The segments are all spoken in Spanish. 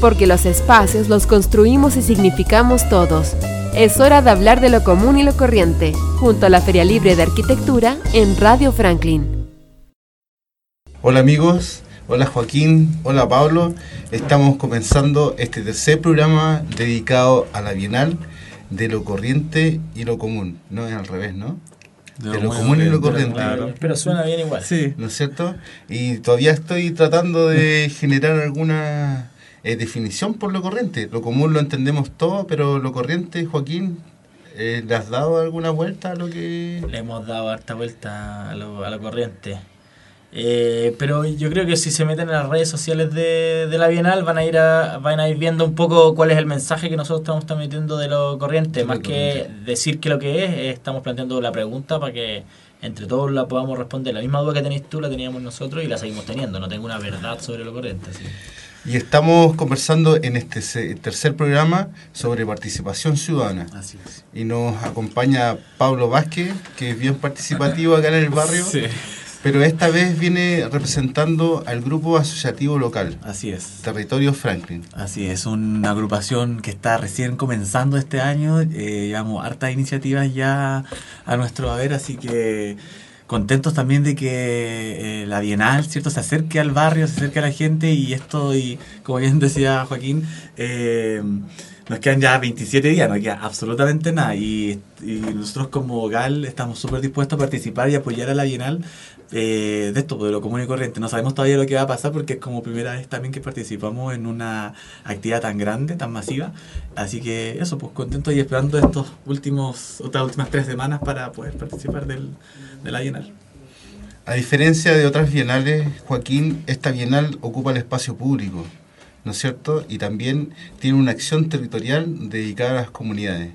porque los espacios los construimos y significamos todos. Es hora de hablar de lo común y lo corriente, junto a la Feria Libre de Arquitectura en Radio Franklin. Hola amigos, hola Joaquín, hola Pablo. Estamos comenzando este tercer programa dedicado a la Bienal de lo corriente y lo común. No es al revés, ¿no? De, lo, común y lo corriente. pero suena bien igual. Sí. ¿No es cierto? Y todavía estoy tratando de generar alguna eh, definición por lo corriente. Lo común lo entendemos todo, pero lo corriente, Joaquín, eh, ¿le has dado alguna vuelta a lo que...? Le hemos dado harta vuelta a lo, a lo corriente. Eh, pero yo creo que si se meten en las redes sociales de, de la Bienal van a ir a, van a ir viendo un poco cuál es el mensaje que nosotros estamos transmitiendo de lo corriente. Más que decir que lo que es, estamos planteando la pregunta para que entre todos la podamos responder. La misma duda que tenéis tú la teníamos nosotros y la seguimos teniendo. No tengo una verdad sobre lo corriente. Y estamos conversando en este tercer programa sobre participación ciudadana. Así es. Y nos acompaña Pablo Vázquez, que es bien participativo acá en el barrio. Sí. Pero esta vez viene representando al grupo asociativo local. Así es. Territorio Franklin. Así es, una agrupación que está recién comenzando este año. Eh, llevamos hartas iniciativas ya a nuestro haber, así que contentos también de que eh, la Bienal, ¿cierto?, se acerque al barrio, se acerque a la gente y esto, y como bien decía Joaquín, eh, nos quedan ya 27 días, no queda absolutamente nada. Y, y nosotros como GAL estamos súper dispuestos a participar y apoyar a la Bienal eh, de esto, de lo común y corriente. No sabemos todavía lo que va a pasar porque es como primera vez también que participamos en una actividad tan grande, tan masiva. Así que eso, pues contento y esperando estos últimos, otras últimas tres semanas para poder participar del, de la Bienal. A diferencia de otras bienales, Joaquín, esta bienal ocupa el espacio público, ¿no es cierto? Y también tiene una acción territorial dedicada a las comunidades.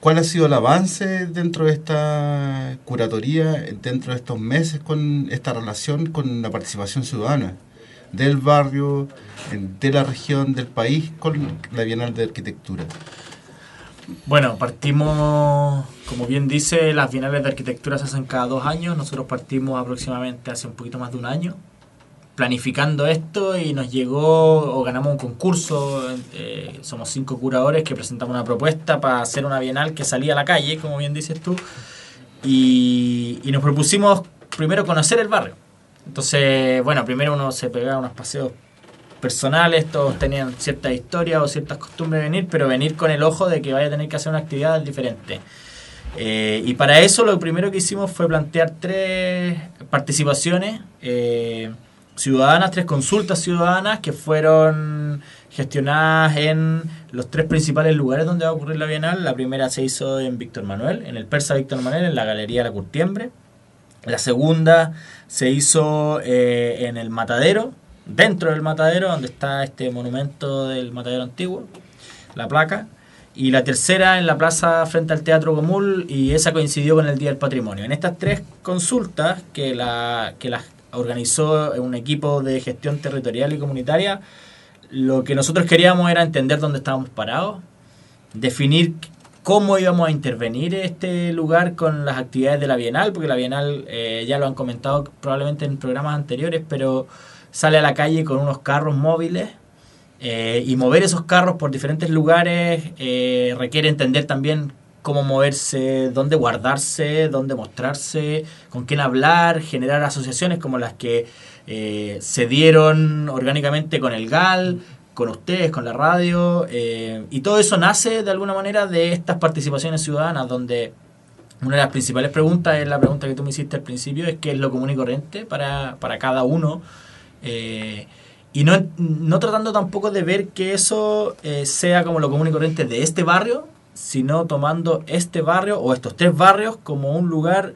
¿Cuál ha sido el avance dentro de esta curatoría, dentro de estos meses con esta relación con la participación ciudadana del barrio, de la región, del país, con la Bienal de Arquitectura? Bueno, partimos, como bien dice, las bienales de arquitectura se hacen cada dos años. Nosotros partimos aproximadamente hace un poquito más de un año planificando esto y nos llegó o ganamos un concurso. eh, somos cinco curadores que presentamos una propuesta para hacer una bienal que salía a la calle, como bien dices tú. Y, y nos propusimos primero conocer el barrio. Entonces, bueno, primero uno se pegaba unos paseos personales, todos tenían ciertas historias o ciertas costumbres de venir, pero venir con el ojo de que vaya a tener que hacer una actividad diferente. Eh, y para eso lo primero que hicimos fue plantear tres participaciones eh, ciudadanas, tres consultas ciudadanas que fueron gestionadas en los tres principales lugares donde va a ocurrir la Bienal. La primera se hizo en Víctor Manuel, en el Persa Víctor Manuel, en la Galería La Curtiembre. La segunda se hizo eh, en el Matadero, dentro del Matadero, donde está este monumento del Matadero antiguo, la placa. Y la tercera en la plaza frente al Teatro Común y esa coincidió con el Día del Patrimonio. En estas tres consultas que, la, que las organizó un equipo de gestión territorial y comunitaria, lo que nosotros queríamos era entender dónde estábamos parados, definir cómo íbamos a intervenir este lugar con las actividades de la Bienal, porque la Bienal, eh, ya lo han comentado probablemente en programas anteriores, pero sale a la calle con unos carros móviles eh, y mover esos carros por diferentes lugares eh, requiere entender también cómo moverse, dónde guardarse, dónde mostrarse, con quién hablar, generar asociaciones como las que eh, se dieron orgánicamente con el GAL, con ustedes, con la radio, y todo eso nace de alguna manera de estas participaciones ciudadanas, donde una de las principales preguntas es la pregunta que tú me hiciste al principio, es qué es lo común y corriente para, para cada uno. Eh, y no, no tratando tampoco de ver que eso eh, sea como lo común y corriente de este barrio, sino tomando este barrio o estos tres barrios como un lugar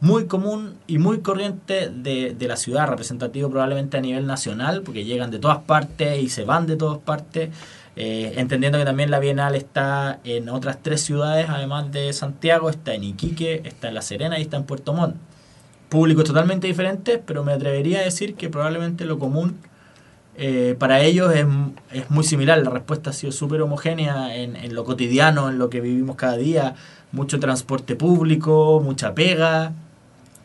muy común y muy corriente de, de la ciudad, representativo probablemente a nivel nacional, porque llegan de todas partes y se van de todas partes, eh, entendiendo que también la Bienal está en otras tres ciudades, además de Santiago, está en Iquique, está en La Serena y está en Puerto Montt. Públicos totalmente diferentes, pero me atrevería a decir que probablemente lo común eh, para ellos es, es, muy similar, la respuesta ha sido súper homogénea en, en, lo cotidiano, en lo que vivimos cada día, mucho transporte público, mucha pega,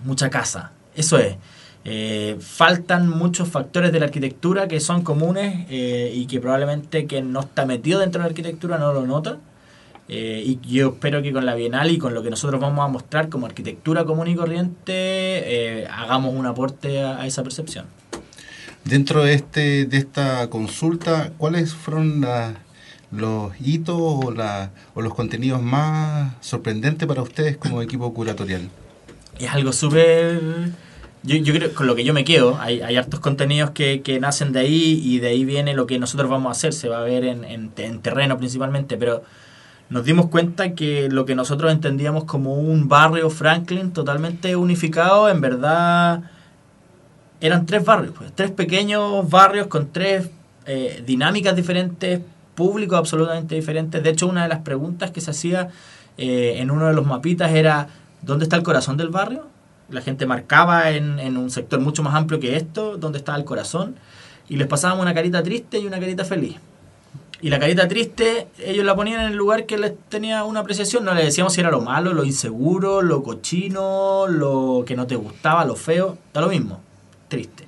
mucha casa, eso es. Eh, faltan muchos factores de la arquitectura que son comunes eh, y que probablemente que no está metido dentro de la arquitectura no lo nota. Eh, y yo espero que con la Bienal y con lo que nosotros vamos a mostrar como arquitectura común y corriente hagamos un aporte a, esa percepción. Dentro de, este, de esta consulta, ¿cuáles fueron los hitos o, o los contenidos más sorprendentes para ustedes como equipo curatorial? Es algo súper yo, yo creo con lo que yo me quedo, hay, hay hartos contenidos que, que, nacen de ahí y de ahí viene lo que nosotros vamos a hacer, se va a ver en, en, terreno principalmente, pero nos dimos cuenta que lo que nosotros entendíamos como un barrio Franklin totalmente unificado, en verdad eran tres barrios, pues, tres pequeños barrios con tres eh, dinámicas diferentes, públicos absolutamente diferentes. De hecho, una de las preguntas que se hacía eh, en uno de los mapitas era, ¿dónde está el corazón del barrio? la gente marcaba en, en, un sector mucho más amplio que esto, donde estaba el corazón, y les pasábamos una carita triste y una carita feliz. Y la carita triste, ellos la ponían en el lugar que les tenía una apreciación, no le decíamos si era lo malo, lo inseguro, lo cochino, lo que no te gustaba, lo feo, da lo mismo, triste.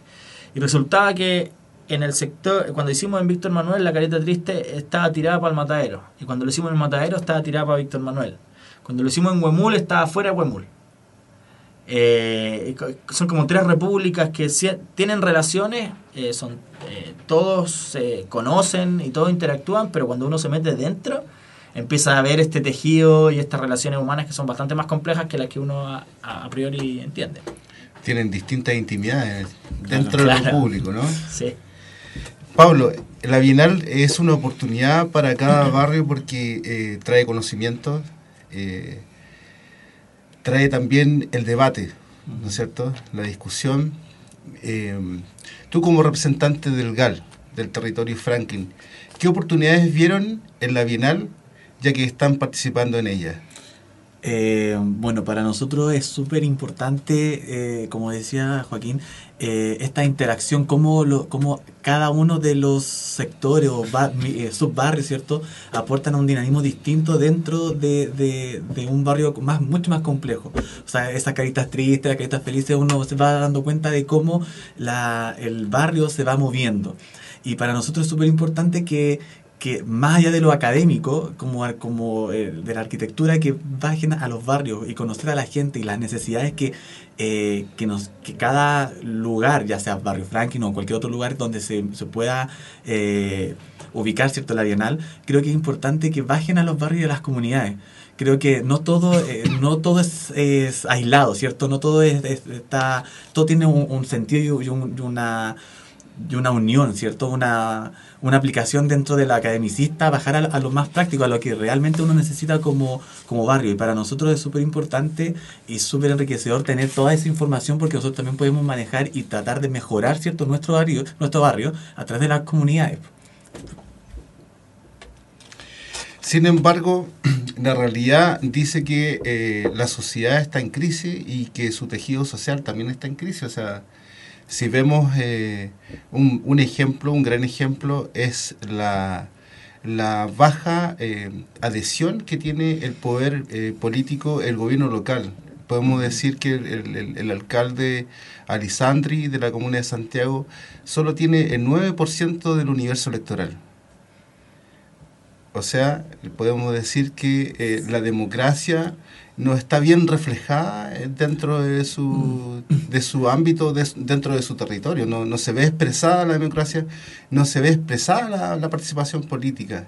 Y resultaba que en el sector, cuando hicimos en Víctor Manuel, la carita triste estaba tirada para el matadero. Y cuando lo hicimos en el matadero, estaba tirada para Víctor Manuel. Cuando lo hicimos en Huemul, estaba fuera de Huemul. Eh, son como tres repúblicas que tienen relaciones, eh, son eh, todos se conocen y todos interactúan, pero cuando uno se mete dentro, empieza a ver este tejido y estas relaciones humanas que son bastante más complejas que las que uno a, priori entiende. Tienen distintas intimidades dentro del público, ¿no? Sí. Pablo, la Bienal es una oportunidad para cada barrio porque trae conocimientos, trae también el debate, ¿no es cierto? La discusión. Eh, tú como representante del GAL, del territorio Franklin, ¿qué oportunidades vieron en la Bienal ya que están participando en ella? Eh, bueno, para nosotros es súper importante, eh, como decía Joaquín, eh, esta interacción, cómo, cómo cada uno de los sectores o subbarrios, ¿cierto?, aportan un dinamismo distinto dentro de, un barrio más, mucho más complejo. O sea, esas caritas tristes, las caritas felices, uno se va dando cuenta de cómo el barrio se va moviendo. Y para nosotros es súper importante que, que más allá de lo académico, como, como eh, de la arquitectura, que bajen a los barrios y conocer a la gente y las necesidades que, eh, que, nos, que cada lugar, ya sea Barrio Franklin o cualquier otro lugar donde se, se pueda eh, ubicar cierto la Bienal, creo que es importante que bajen a los barrios y a las comunidades. Creo que no todo, no todo es, es, aislado, ¿cierto? No todo es, está, todo tiene un, sentido y, una, y una unión, ¿cierto? Una una aplicación dentro de la academicista, bajar a, lo más práctico, a lo que realmente uno necesita como, como barrio. Y para nosotros es súper importante y súper enriquecedor tener toda esa información porque nosotros también podemos manejar y tratar de mejorar cierto nuestro barrio, nuestro barrio a través de las comunidades. Sin embargo, la realidad dice que eh, la sociedad está en crisis y que su tejido social también está en crisis. O sea, si vemos eh, un, un, ejemplo, un gran ejemplo, es la, la baja eh, adhesión que tiene el poder eh, político, el gobierno local. Podemos decir que el, el, alcalde Alisandri de la Comuna de Santiago solo tiene el 9% del universo electoral. O sea, podemos decir que la democracia no está bien reflejada eh, dentro de su, de su ámbito, dentro de su territorio. No, no, se ve expresada la democracia, no se ve expresada la, participación política.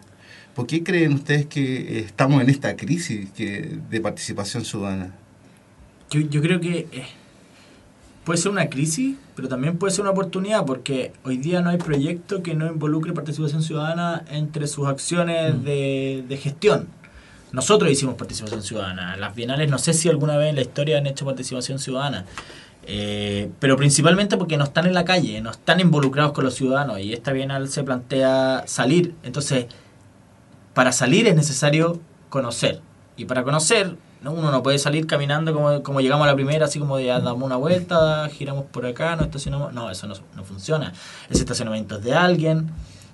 ¿Por qué creen ustedes que estamos en esta crisis que, de participación ciudadana? Yo, yo creo que eh, puede ser una crisis, pero también puede ser una oportunidad, porque hoy día no hay proyecto que no involucre participación ciudadana entre sus acciones mm. de, de gestión nosotros hicimos participación ciudadana. Las bienales no sé si alguna vez en la historia han hecho participación ciudadana. Eh, pero principalmente porque no están en la calle, no están involucrados con los ciudadanos y esta bienal se plantea salir. Entonces, para salir es necesario conocer. Y para conocer, uno no puede salir caminando como, llegamos a la primera, así como de ah, damos una vuelta, giramos por acá, no estacionamos. No, eso no, no funciona. Ese estacionamiento es de alguien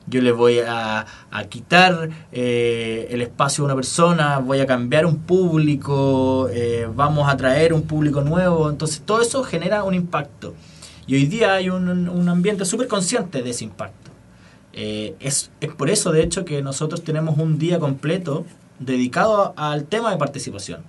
yo le voy a, quitar eh, el espacio a una persona, voy a cambiar un público, eh, vamos a traer un público nuevo, entonces todo eso genera un impacto. Y hoy día hay un, un ambiente súper consciente de ese impacto. Eh, es, es por eso, de hecho, que nosotros tenemos un día completo dedicado al tema de participación,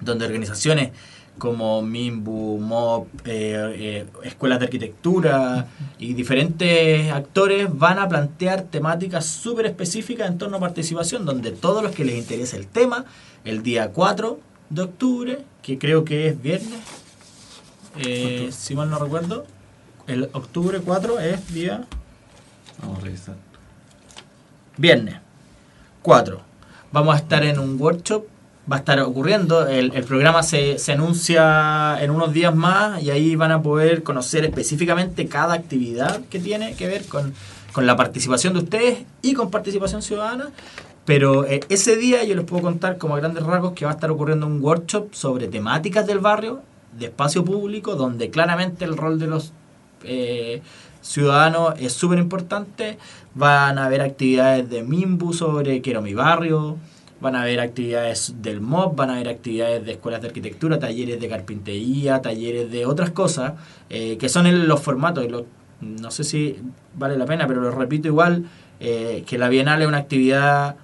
donde organizaciones como MIMBU, MOP, eh, eh, escuelas de arquitectura y diferentes actores van a plantear temáticas súper específicas en torno a participación, donde todos los que les interese el tema, el día 4 de octubre, que creo que es viernes, eh, si mal no recuerdo, el octubre 4 es día Vamos a revisar. viernes 4. Vamos a estar en un workshop, va a estar ocurriendo, el, programa se, se anuncia en unos días más y ahí van a poder conocer específicamente cada actividad que tiene que ver con, con la participación de ustedes y con participación ciudadana. Pero eh, ese día yo les puedo contar como a grandes rasgos que va a estar ocurriendo un workshop sobre temáticas del barrio, de espacio público, donde claramente el rol de los eh, ciudadanos es súper importante. Van a haber actividades de MIMBU sobre Quiero mi barrio, van a haber actividades del MOB, van a haber actividades de escuelas de arquitectura, talleres de carpintería, talleres de otras cosas, eh, que son en los formatos. no sé si vale la pena, pero lo repito igual, eh, que la Bienal es una actividad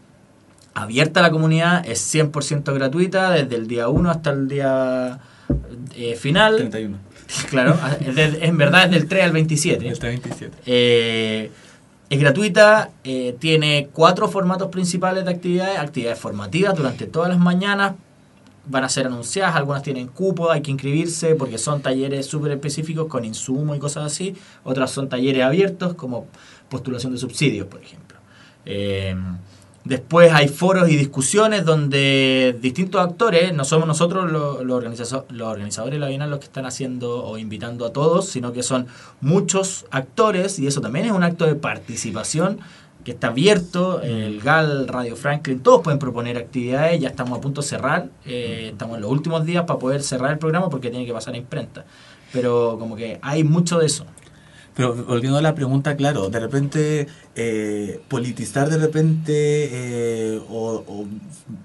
abierta a la comunidad, es 100% gratuita, desde el día 1 hasta el día eh, final. 31. Claro, en verdad es del 3 al 27. El 27. Eh, es gratuita, eh, tiene cuatro formatos principales de actividades, actividades formativas durante todas las mañanas, van a ser anunciadas, algunas tienen cupo, hay que inscribirse porque son talleres súper específicos con insumos y cosas así, otras son talleres abiertos como postulación de subsidios, por ejemplo. Eh, después hay foros y discusiones donde distintos actores, no somos nosotros los, los, organizazo- los organizadores de la Bienal los que están haciendo o invitando a todos, sino que son muchos actores y eso también es un acto de participación que está abierto, el GAL, Radio Franklin, todos pueden proponer actividades, ya estamos a punto de cerrar, eh, estamos en los últimos días para poder cerrar el programa porque tiene que pasar a imprenta, pero como que hay mucho de eso. Pero volviendo a la pregunta, claro, de repente eh, politizar de repente eh, o, o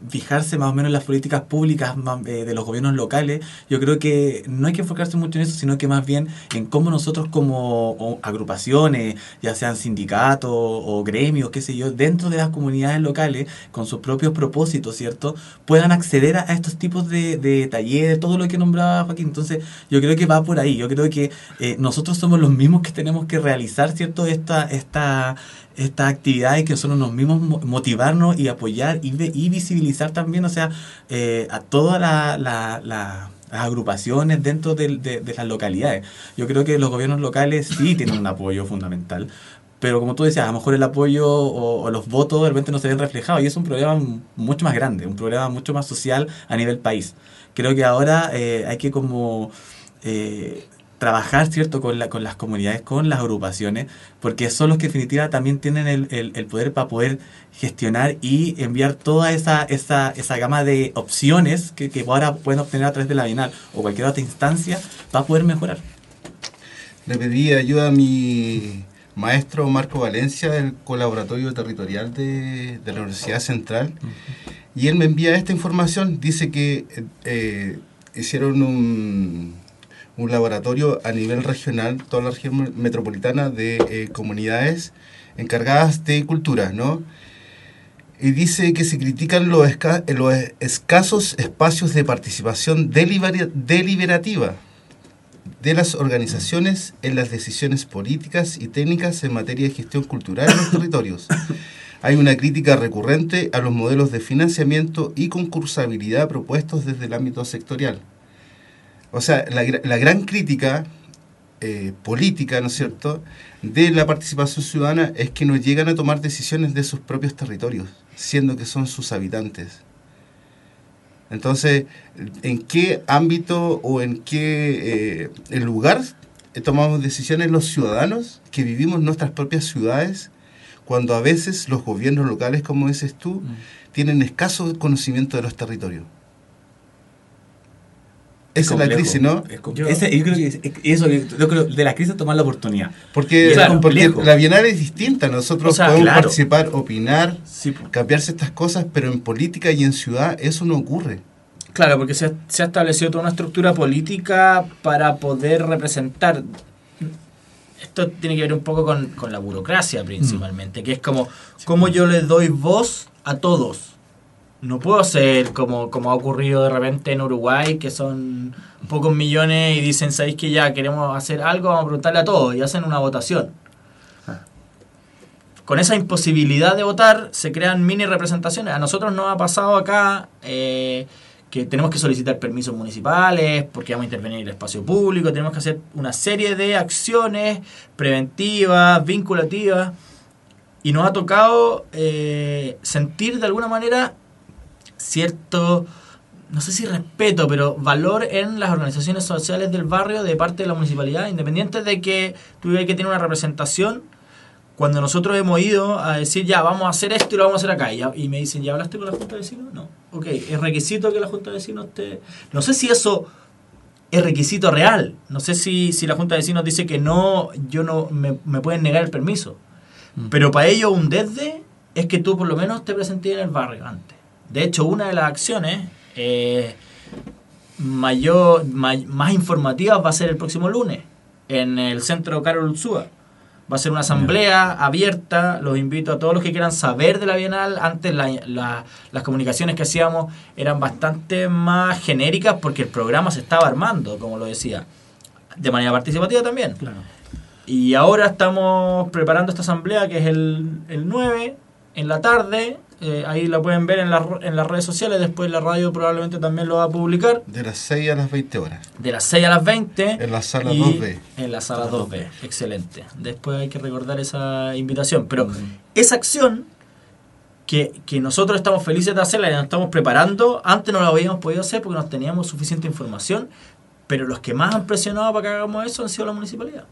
fijarse más o menos en las políticas públicas eh, de los gobiernos locales, yo creo que no hay que enfocarse mucho en eso, sino que más bien en cómo nosotros como agrupaciones, ya sean sindicatos o gremios, qué sé yo, dentro de las comunidades locales, con sus propios propósitos, ¿cierto? Puedan acceder a, estos tipos de, de talleres, todo lo que nombraba Joaquín. Entonces, yo creo que va por ahí. Yo creo que eh, nosotros somos los mismos que tenemos que realizar, ¿cierto? Esta, esta, estas actividades que son los mismos mo- motivarnos y apoyar y, y visibilizar también, o sea, eh, a todas la, la- la- las agrupaciones dentro de, las localidades. Yo creo que los gobiernos locales sí tienen un apoyo fundamental. Pero como tú decías, a lo mejor el apoyo o, los votos de repente no se ven reflejados y es un problema mucho más grande, un problema mucho más social a nivel país. Creo que ahora eh, hay que como eh, trabajar, ¿cierto?, con, la, con las comunidades, con las agrupaciones, porque son los que en definitiva también tienen el, el- el poder para poder gestionar y enviar toda esa, esa, esa gama de opciones que, que ahora pueden obtener a través de la Bienal o cualquier otra instancia para poder mejorar. Le pedí ayuda a mi maestro Marco Valencia del colaboratorio territorial de, de la Universidad Central y él me envía esta información. Dice que eh, hicieron un, un laboratorio a nivel regional, toda la región metropolitana de eh, comunidades encargadas de cultura, ¿no? Y dice que se critican los, esca- los escasos espacios de participación delibera- deliberativa de las organizaciones en las decisiones políticas y técnicas en materia de gestión cultural en los territorios. Hay una crítica recurrente a los modelos de financiamiento y concursabilidad propuestos desde el ámbito sectorial. O sea, la, la gran crítica eh, política, ¿no es cierto?, de la participación ciudadana es que no llegan a tomar decisiones de sus propios territorios, siendo que son sus habitantes. Entonces, ¿en qué ámbito o en qué eh, lugar tomamos decisiones los ciudadanos que vivimos nuestras propias ciudades cuando a veces los gobiernos locales, como dices tú, tienen escaso conocimiento de los territorios? Esa es la complejo. crisis, ¿no? Es Yo- ese- yo creo que es- eso, yo creo de la crisis tomar la oportunidad. Porque, la Bienal es distinta. Nosotros O sea, podemos claro. participar, opinar, Sí, cambiarse estas cosas, pero en política y en ciudad eso no ocurre. Claro, porque se, se ha establecido toda una estructura política para poder representar esto tiene que ver un poco con, con la burocracia principalmente, que es como, cómo yo le doy voz a todos. No puedo ser como, como ha ocurrido de repente en Uruguay, que son pocos millones y dicen, ¿sabéis que ya queremos hacer algo? Vamos a preguntarle a todos y hacen una votación. Con esa imposibilidad de votar se crean mini representaciones. A nosotros nos ha pasado acá eh, que tenemos que solicitar permisos municipales porque vamos a intervenir en el espacio público, tenemos que hacer una serie de acciones preventivas, vinculativas, y nos ha tocado eh, sentir de alguna manera cierto, no sé si respeto, pero valor en las organizaciones sociales del barrio de parte de la municipalidad, independiente de que tuviera que tener una representación cuando nosotros hemos ido a decir, ya, vamos a hacer esto y lo vamos a hacer acá, y, ya- y me dicen, ¿ya hablaste con la Junta de Vecinos? No. Ok, es requisito que la Junta de Vecinos te... No sé si eso es requisito real. No sé si, si la Junta de Vecinos dice que no, yo no, me, me pueden negar el permiso. Pero para ello un desde es que tú por lo menos te presentes en el barrio antes. De hecho, una de las acciones eh, mayor, may- más informativas va a ser el próximo lunes en el centro Carol Ursúa. Va a ser una asamblea abierta, los invito a todos los que quieran saber de la Bienal. Antes la- la- las comunicaciones que hacíamos eran bastante más genéricas porque el programa se estaba armando, como lo decía, de manera participativa también. Y ahora estamos preparando esta asamblea que es el, el 9 en la tarde. Eh, ahí la pueden ver en, la- en las redes sociales. Después la radio probablemente también lo va a publicar. De las 6 a las 20 horas. De las 6 a las 20. En la sala y 2B. En la sala 2B. Excelente. Después hay que recordar esa invitación. Pero esa acción que, que nosotros estamos felices de hacerla y nos estamos preparando, antes no la habíamos podido hacer porque no teníamos suficiente información. Pero los que más han presionado para que hagamos eso han sido la municipalidad.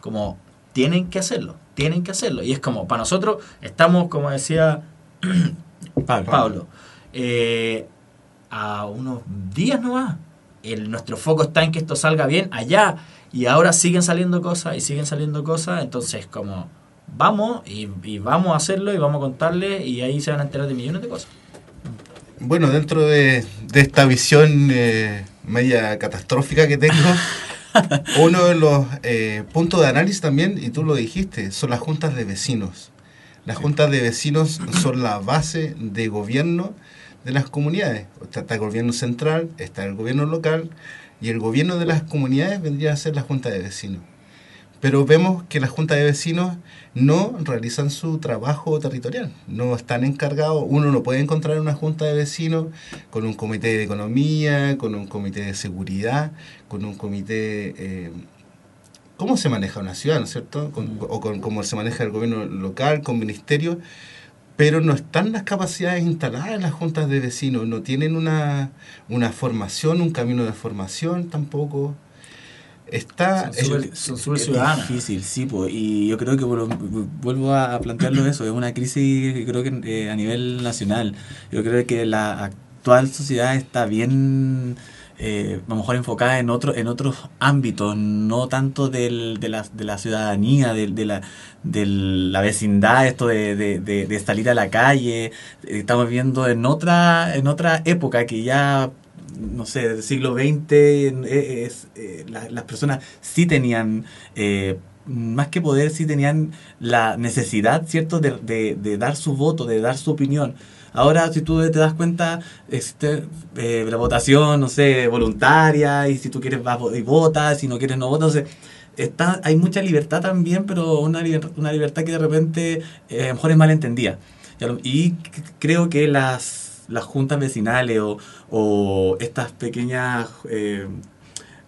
Como tienen que hacerlo, tienen que hacerlo. Y es como, para nosotros, estamos, como decía Pablo. Pablo, eh, a unos días nomás. El, nuestro foco está en que esto salga bien allá. Y ahora siguen saliendo cosas y siguen saliendo cosas. Entonces, como vamos y, y vamos a hacerlo y vamos a contarle y ahí se van a enterar de millones de cosas. Bueno, dentro de, de esta visión eh, media catastrófica que tengo, uno de los eh, puntos de análisis también, y tú lo dijiste, son las juntas de vecinos. Las juntas de vecinos son la base de gobierno de las comunidades. Está, está el gobierno central, está el gobierno local, y el gobierno de las comunidades vendría a ser la junta de vecinos. Pero vemos que las juntas de vecinos no realizan su trabajo territorial, no están encargados, uno no puede encontrar una junta de vecinos con un comité de economía, con un comité de seguridad, con un comité... eh, ¿Cómo se maneja una ciudad, no es cierto? Con- o con cómo se maneja el gobierno local, con ministerios, pero no están las capacidades instaladas en las juntas de vecinos, no tienen una, una formación, un camino de formación tampoco. Está... Son súper- ciudadanas. difícil, sí, po, y yo creo que vuelvo a plantearlo eso, es una crisis que creo que eh, a nivel nacional. Yo creo que la actual sociedad está bien, eh, a lo mejor enfocada en otro, en otros ámbitos, no tanto del, de, la, de la ciudadanía, de, de la, de la vecindad, esto de, de, de- de salir a la calle. Estamos viendo en otra, en otra época que ya no sé, del siglo XX, eh, es, eh, la- las personas sí tenían, eh, más que poder, sí tenían la necesidad, ¿cierto?, de, de- dar su voto, de dar su opinión. Ahora, si tú te das cuenta, existe eh, la votación, no sé, voluntaria, y si tú quieres vas y votas, si no quieres no votas. Entonces, está, hay mucha libertad también, pero una, una libertad que de repente a lo mejor es malentendida. Y creo que las, las juntas vecinales o, o estas pequeñas eh,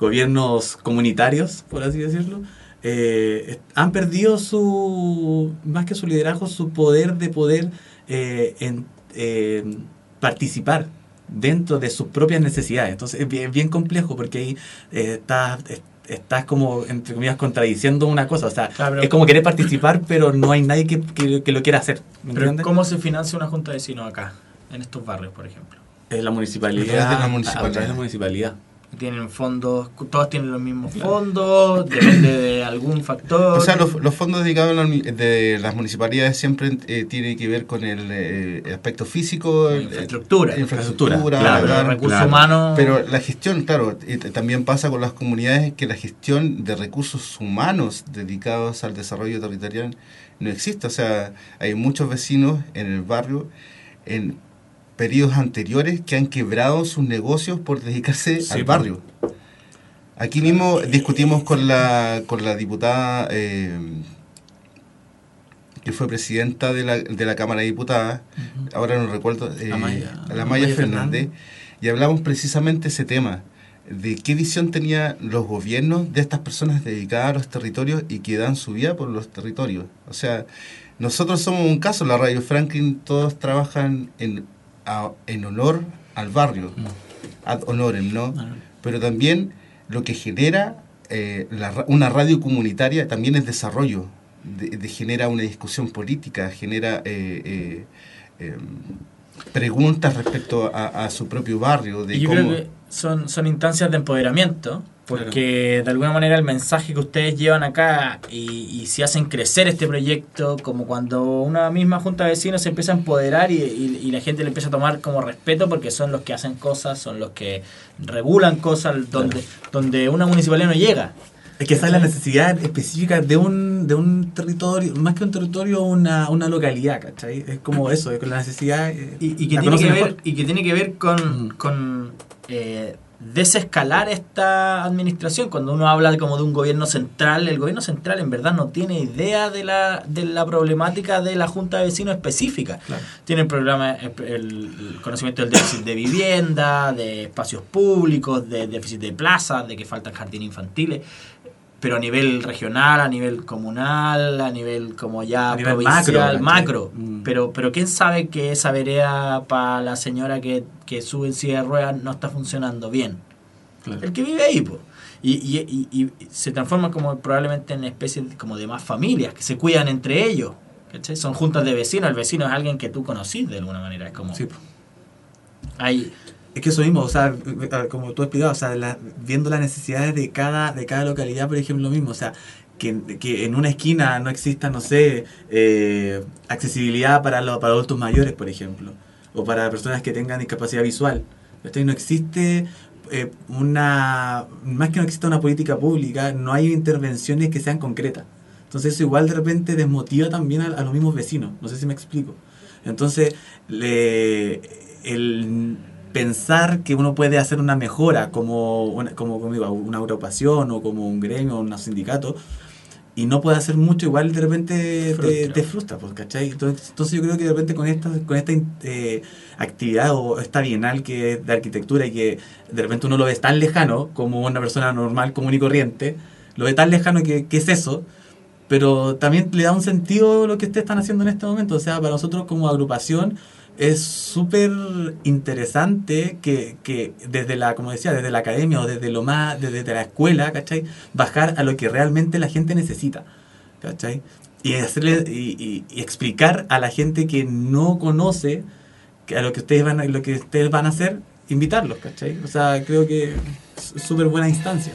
gobiernos comunitarios, por así decirlo, eh, han perdido su, más que su liderazgo, su poder de poder eh, en- eh, participar dentro de sus propias necesidades. Entonces es bien, complejo porque ahí eh, estás, es- estás como, entre comillas, contradiciendo una cosa. O sea, es como querer participar, pero no hay nadie que, que- que lo quiera hacer. ¿Me Pero entiendes? ¿cómo se financia una junta de vecinos acá, en estos barrios, por ejemplo? Es la municipalidad. A través de la municipalidad. A, través de la municipalidad. tienen fondos, todos tienen los mismos fondos, depende de algún factor. O sea, los, los fondos dedicados a la- de las municipalidades siempre eh, tienen que ver con el eh, aspecto físico, el- Infraestructura. infraestructura, recursos claro. humanos. Pero la gestión, claro, también pasa con las comunidades que la gestión de recursos humanos dedicados al desarrollo territorial no existe. O sea, hay muchos vecinos en el barrio en periodos anteriores que han quebrado sus negocios por dedicarse Sí, al barrio. Aquí mismo discutimos con la, con la diputada eh, que fue presidenta de la, de la Cámara de Diputadas, ahora no recuerdo, eh, la Maya Fernández. Fernández, y hablamos precisamente ese tema, de qué visión tenían los gobiernos de estas personas dedicadas a los territorios y que dan su vida por los territorios. O sea, nosotros somos un caso, la Radio Franklin, todos trabajan en, a- en honor al barrio, ad honorem, ¿no? Ah. Pero también lo que genera eh, la una radio comunitaria también es desarrollo, de, de- genera una discusión política, genera eh, eh, eh, preguntas respecto a, a su propio barrio, de Y yo cómo... creo que son, son instancias de empoderamiento, porque de alguna manera el mensaje que ustedes llevan acá y, y si hacen crecer este proyecto, como cuando una misma junta de vecinos se empieza a empoderar y, y- y la gente le empieza a tomar como respeto porque son los que hacen cosas, son los que regulan cosas donde, donde una municipalidad no llega. Es que esa es la necesidad específica de un, de un territorio, más que un territorio, una, una localidad, ¿cachai? Es como eso, es con la necesidad. eh, Y, y que tiene que mejor. ver, y que tiene que ver con, con eh, desescalar esta administración. Cuando uno habla como de un gobierno central, el gobierno central en verdad no tiene idea de la, de la problemática de la Junta de Vecinos específica. Claro. Tiene el problema, el, el conocimiento del déficit de vivienda, de espacios públicos, de déficit de plazas, de que faltan jardines infantiles. Pero a nivel regional, a nivel comunal, a nivel como ya A nivel provincial, macro, macro. Mm. Pero, pero quién sabe que esa vereda para la señora que, que sube en silla de ruedas no está funcionando bien. Claro. El que vive ahí, pues. Y, y, y, y se transforma como probablemente en especie de- como de más familias que se cuidan entre ellos. ¿cachai? Son juntas de vecinos. El vecino es alguien que tú conocís de alguna manera. Es como. Sí. Hay, Es que eso mismo, o sea, como tú explicabas, o sea, viendo las necesidades de cada, de cada localidad, por ejemplo, lo mismo, o sea, que, que en una esquina no exista, no sé, eh, accesibilidad para los para adultos mayores, por ejemplo, o para personas que tengan discapacidad visual. ¿cachai? No existe eh, una, más que no exista una política pública, no hay intervenciones que sean concretas. Entonces eso igual de repente desmotiva también a, a los mismos vecinos, no sé si me explico. Entonces, le, el pensar que uno puede hacer una mejora como una, como, como digo, una agrupación o como un gremio o un sindicato y no puede hacer mucho, igual de repente te, Frustra. te frustra, pues, ¿cachai? Entonces, entonces yo creo que de repente con esta, con esta eh, actividad o esta bienal que es de arquitectura y que de repente uno lo ve tan lejano como una persona normal, común y corriente, lo ve tan lejano que, que es eso, pero también le da un sentido lo que ustedes están haciendo en este momento. O sea, para nosotros como agrupación es súper interesante que, que desde la, como decía, desde la academia o desde lo más, desde la escuela, ¿cachai? Bajar a lo que realmente la gente necesita, ¿cachai? Y hacerle y, y- y explicar a la gente que no conoce que a lo que ustedes van a, lo que ustedes van a hacer, invitarlos, ¿cachai? O sea, creo que es súper buena instancia.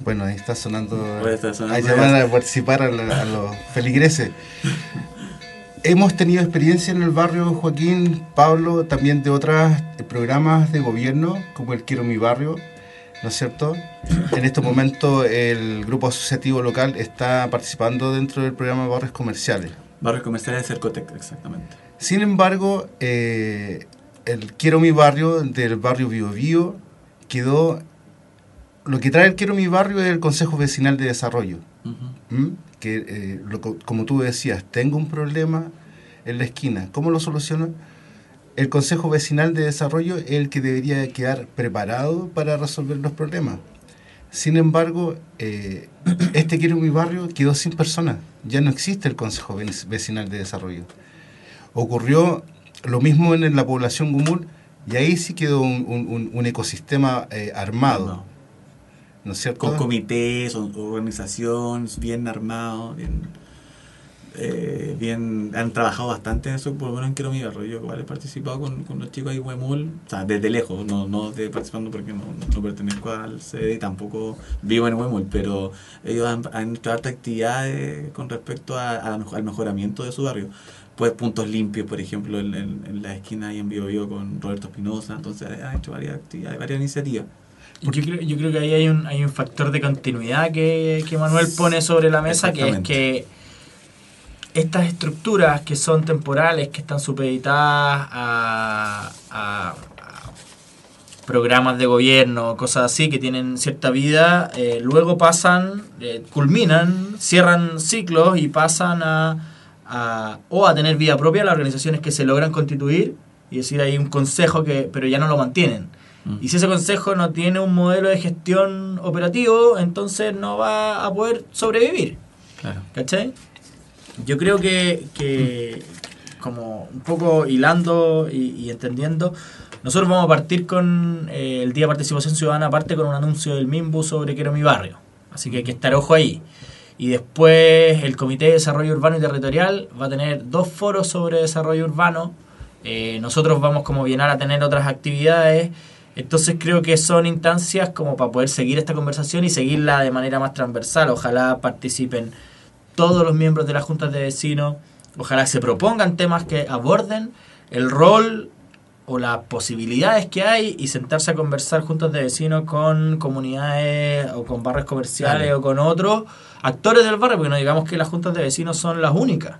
Bueno, ahí está sonando. Ahí está sonando. Ahí se van a participar a, la- a los feligreses. Hemos tenido experiencia en el barrio Joaquín, Pablo, también de otros programas de gobierno, como el Quiero Mi Barrio, ¿no es cierto? En este momento el grupo asociativo local está participando dentro del programa Barrios Comerciales. Barrios comerciales de Cercotec, exactamente. Sin embargo, eh, el Quiero Mi Barrio del barrio Bio Bio quedó... Lo que trae el Quiero Mi Barrio es el Consejo Vecinal de Desarrollo. ¿Mm? que eh, lo como tú decías, tengo un problema en la esquina, ¿cómo lo soluciono? El Consejo Vecinal de Desarrollo es el que debería quedar preparado para resolver los problemas. Sin embargo, eh, este Quiero Mi Barrio quedó sin personas, ya no existe el Consejo Ve- Vecinal de Desarrollo. Ocurrió lo mismo en la población Gumul y ahí sí quedó un, un- un- un ecosistema eh, armado, Con comités, o- organización, bien armado, bien, eh, bien, han trabajado bastante en eso, por lo menos en Quiero mi barrio. Yo igual he participado con, con los chicos ahí Huemul, o sea, desde lejos, no, no de participando porque no, no pertenezco al CD y tampoco vivo en Huemul, pero ellos han, hecho hartas actividades con respecto a, al mejoramiento de su barrio. Pues puntos limpios, por ejemplo, en, la esquina ahí en Bio Bio con Roberto Espinosa, entonces han hecho varias actividades, varias iniciativas. Yo creo, yo creo que ahí hay un, hay un factor de continuidad que, que Manuel pone sobre la mesa, que es que estas estructuras que son temporales, que están supeditadas a, a- a programas de gobierno, cosas así, que tienen cierta vida, eh, luego pasan, eh, culminan, cierran ciclos y pasan a, a- o a tener vida propia las organizaciones que se logran constituir, y decir, hay un consejo que, pero ya no lo mantienen. Mm. Y si ese consejo no tiene un modelo de gestión operativo, entonces no va a poder sobrevivir. Claro. ¿Cachai? Yo creo que, que como un poco hilando y, y entendiendo, nosotros vamos a partir con eh, el Día de Participación Ciudadana, aparte con un anuncio del MIMBU sobre Quiero mi barrio. Así que hay que estar ojo ahí. Y después el Comité de Desarrollo Urbano y Territorial va a tener dos foros sobre desarrollo urbano. Eh, nosotros vamos como Bienal a tener otras actividades. Entonces creo que son instancias como para poder seguir esta conversación y seguirla de manera más transversal. Ojalá participen todos los miembros de las juntas de vecinos. Ojalá se propongan temas que aborden el rol o las posibilidades que hay y sentarse a conversar juntas de vecinos con comunidades o con barrios comerciales o con otros actores del barrio, porque no digamos que las juntas de vecinos son las únicas.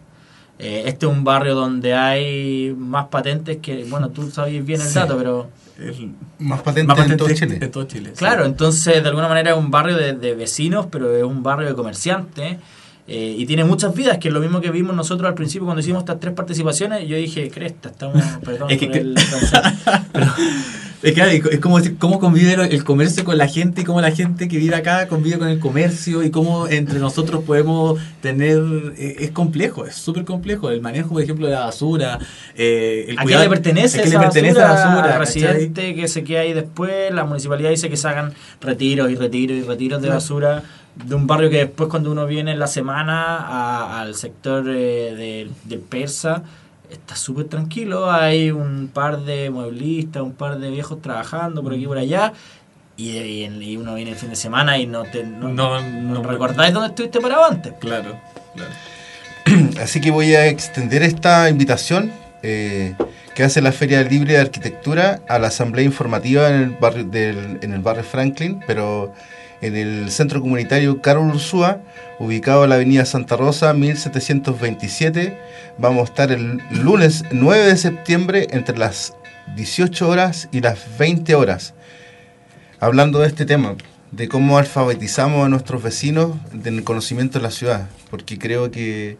Eh, este es un barrio donde hay más patentes que, bueno, tú sabes bien el Sí. dato, pero El- Más patente, más en todo patente Chile. de todo Chile. sí. Claro, entonces de alguna manera es un barrio de, de vecinos, pero es un barrio de comerciantes. eh, y tiene muchas vidas, que es lo mismo que vimos nosotros al principio cuando hicimos estas tres participaciones. Yo dije, cresta, estamos. Perdón, Es que- por el francés, pero- Es, que, es como decir, cómo convive el comercio con la gente y cómo la gente que vive acá convive con el comercio y cómo entre nosotros podemos tener... eh, Es complejo, es súper complejo. El manejo, por ejemplo, de la basura. eh, el ¿A quién le pertenece, ¿a quién esa le pertenece basura? la basura? Al ¿cachai? residente que se queda ahí después. La municipalidad dice que se hagan retiros y retiros y retiros de Claro. basura de un barrio que después cuando uno viene en la semana a- al sector eh, de- del Persa está súper tranquilo. Hay un par de mueblistas, un par de viejos trabajando por aquí y por allá. Y, y- y uno viene el fin de semana y no te no, No, no no- recordáis dónde estuviste parado antes. Claro, claro. Así que voy a extender esta invitación eh, que hace la Feria Libre de Arquitectura a la Asamblea Informativa en el barrio, del, en el barrio Franklin, pero en el Centro Comunitario Carol Ursúa, ubicado en la Avenida Santa Rosa, 1727. Vamos a estar el lunes 9 de septiembre entre las 18 horas y las 20 horas, hablando de este tema, de cómo alfabetizamos a nuestros vecinos del conocimiento de la ciudad, porque creo que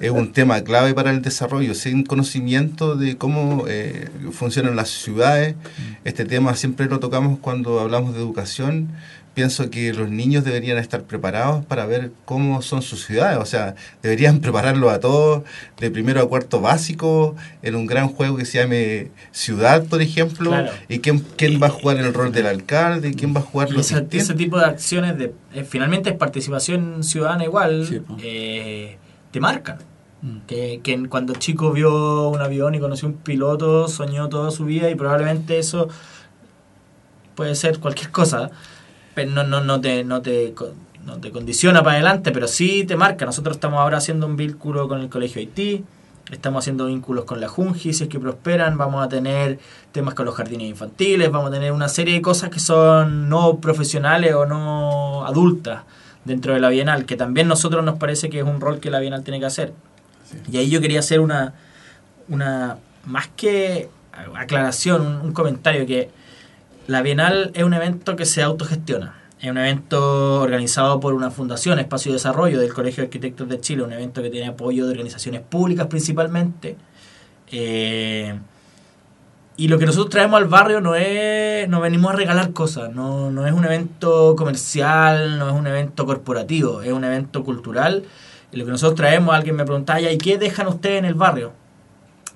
es un tema clave para el desarrollo, sin conocimiento de cómo eh, funcionan las ciudades. Este tema siempre lo tocamos cuando hablamos de educación. Pienso que los niños deberían estar preparados para ver cómo son sus ciudades, o sea, deberían prepararlo a todos de primero a cuarto básico en un gran juego que se llame Ciudad, por ejemplo, Claro. y quién, quién va a jugar el rol del alcalde, quién va a jugar Y los ese, ese tipo de acciones de eh, finalmente es participación ciudadana igual Sí, eh, te marcan. Mm. que, que cuando chico vio un avión y conoció un piloto soñó toda su vida y probablemente eso puede ser cualquier cosa pero no, no, no te no te no te condiciona para adelante pero sí te marca. Nosotros estamos ahora haciendo un vínculo con el colegio Haití Estamos haciendo vínculos con la Junji, si es que prosperan, vamos a tener temas con los jardines infantiles, vamos a tener una serie de cosas que son no profesionales o no adultas dentro de la Bienal, que también nosotros nos parece que es un rol que la Bienal tiene que hacer. Y ahí yo quería hacer una, una más que aclaración, un, un comentario, que la Bienal es un evento que se autogestiona. Es un evento organizado por una fundación, Espacio de Desarrollo del Colegio de Arquitectos de Chile, un evento que tiene apoyo de organizaciones públicas principalmente. Eh, y lo que nosotros traemos al barrio no es, no venimos a regalar cosas, no, no es un evento comercial, no es un evento corporativo, es un evento cultural. Y lo que nosotros traemos, alguien me preguntaba, "Ya, ¿y qué dejan ustedes en el barrio?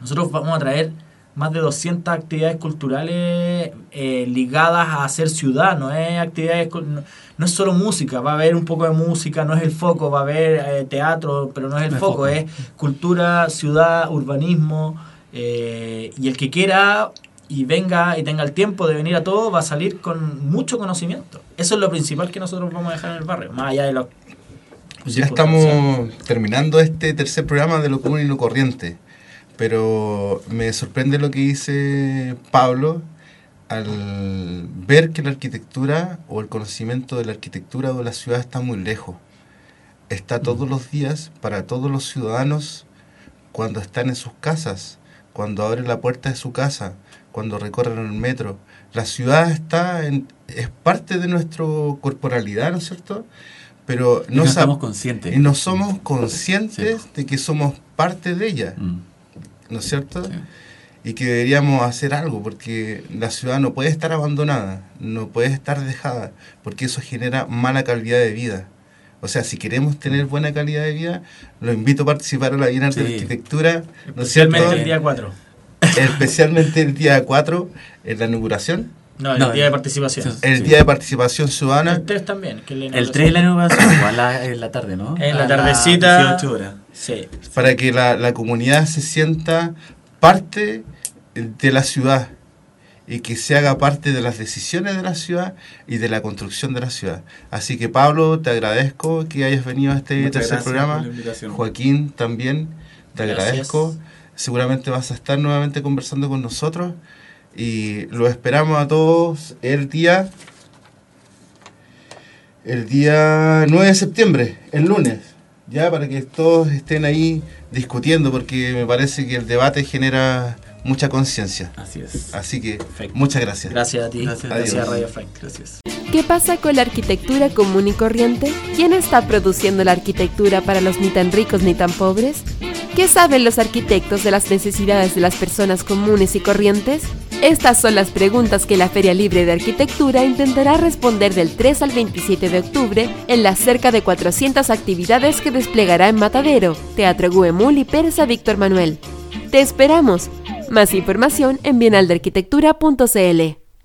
Nosotros vamos a traer más de 200 actividades culturales eh, ligadas a ser ciudad, no es actividades no, no, es solo música, va a haber un poco de música, no es el foco, va a haber eh, teatro, pero no es el foco, foco, es cultura, ciudad, urbanismo, eh, y el que quiera y venga y tenga el tiempo de venir a todo va a salir con mucho conocimiento. Eso es lo principal que nosotros vamos a dejar en el barrio, más allá de lo... Ya estamos terminando este tercer programa de lo común y lo corriente pero me sorprende lo que dice Pablo al ver que la arquitectura o el conocimiento de la arquitectura de la ciudad está muy lejos. Está todos los días para todos los ciudadanos cuando están en sus casas, cuando abren la puerta de su casa, cuando recorren el metro. La ciudad está en, es parte de nuestra corporalidad, ¿no es cierto? Pero no, y no conscientes. Y no somos conscientes de que somos parte de ella. Mm. ¿No es cierto? Y que deberíamos hacer algo, porque la ciudad no puede estar abandonada, no puede estar dejada, porque eso genera mala calidad de vida. O sea, si queremos tener buena calidad de vida, lo invito a participar en la Bienal de Arquitectura. ¿no Especialmente el día 4. Especialmente el día 4, en la inauguración. No, el día de participación. El día de participación ciudadana. El 3 también. Que el 3 de la inauguración, igual en la tarde, ¿no? En la tardecita. horas. Sí. Para que la, la comunidad se sienta parte de la ciudad y que se haga parte de las decisiones de la ciudad y de la construcción de la ciudad. Así que Pablo, te agradezco que hayas venido a este tercer programa. Joaquín también, te agradezco. Seguramente vas a estar nuevamente conversando con nosotros y lo esperamos a todos el día el día 9 de septiembre, el lunes ya para que todos estén ahí discutiendo, porque me parece que el debate genera mucha conciencia. Así es. Así que muchas gracias. Gracias a ti. Gracias, a Radio Frank. Gracias. ¿Qué pasa con la arquitectura común y corriente? ¿Quién está produciendo la arquitectura para los ni tan ricos ni tan pobres? ¿Qué saben los arquitectos de las necesidades de las personas comunes y corrientes? Estas son las preguntas que la Feria Libre de Arquitectura intentará responder del 3 al 27 de octubre en las cerca de 400 actividades que desplegará en Matadero, Teatro Guemul y Persa Víctor Manuel. ¡Te esperamos! Más información en bienaldearquitectura.cl.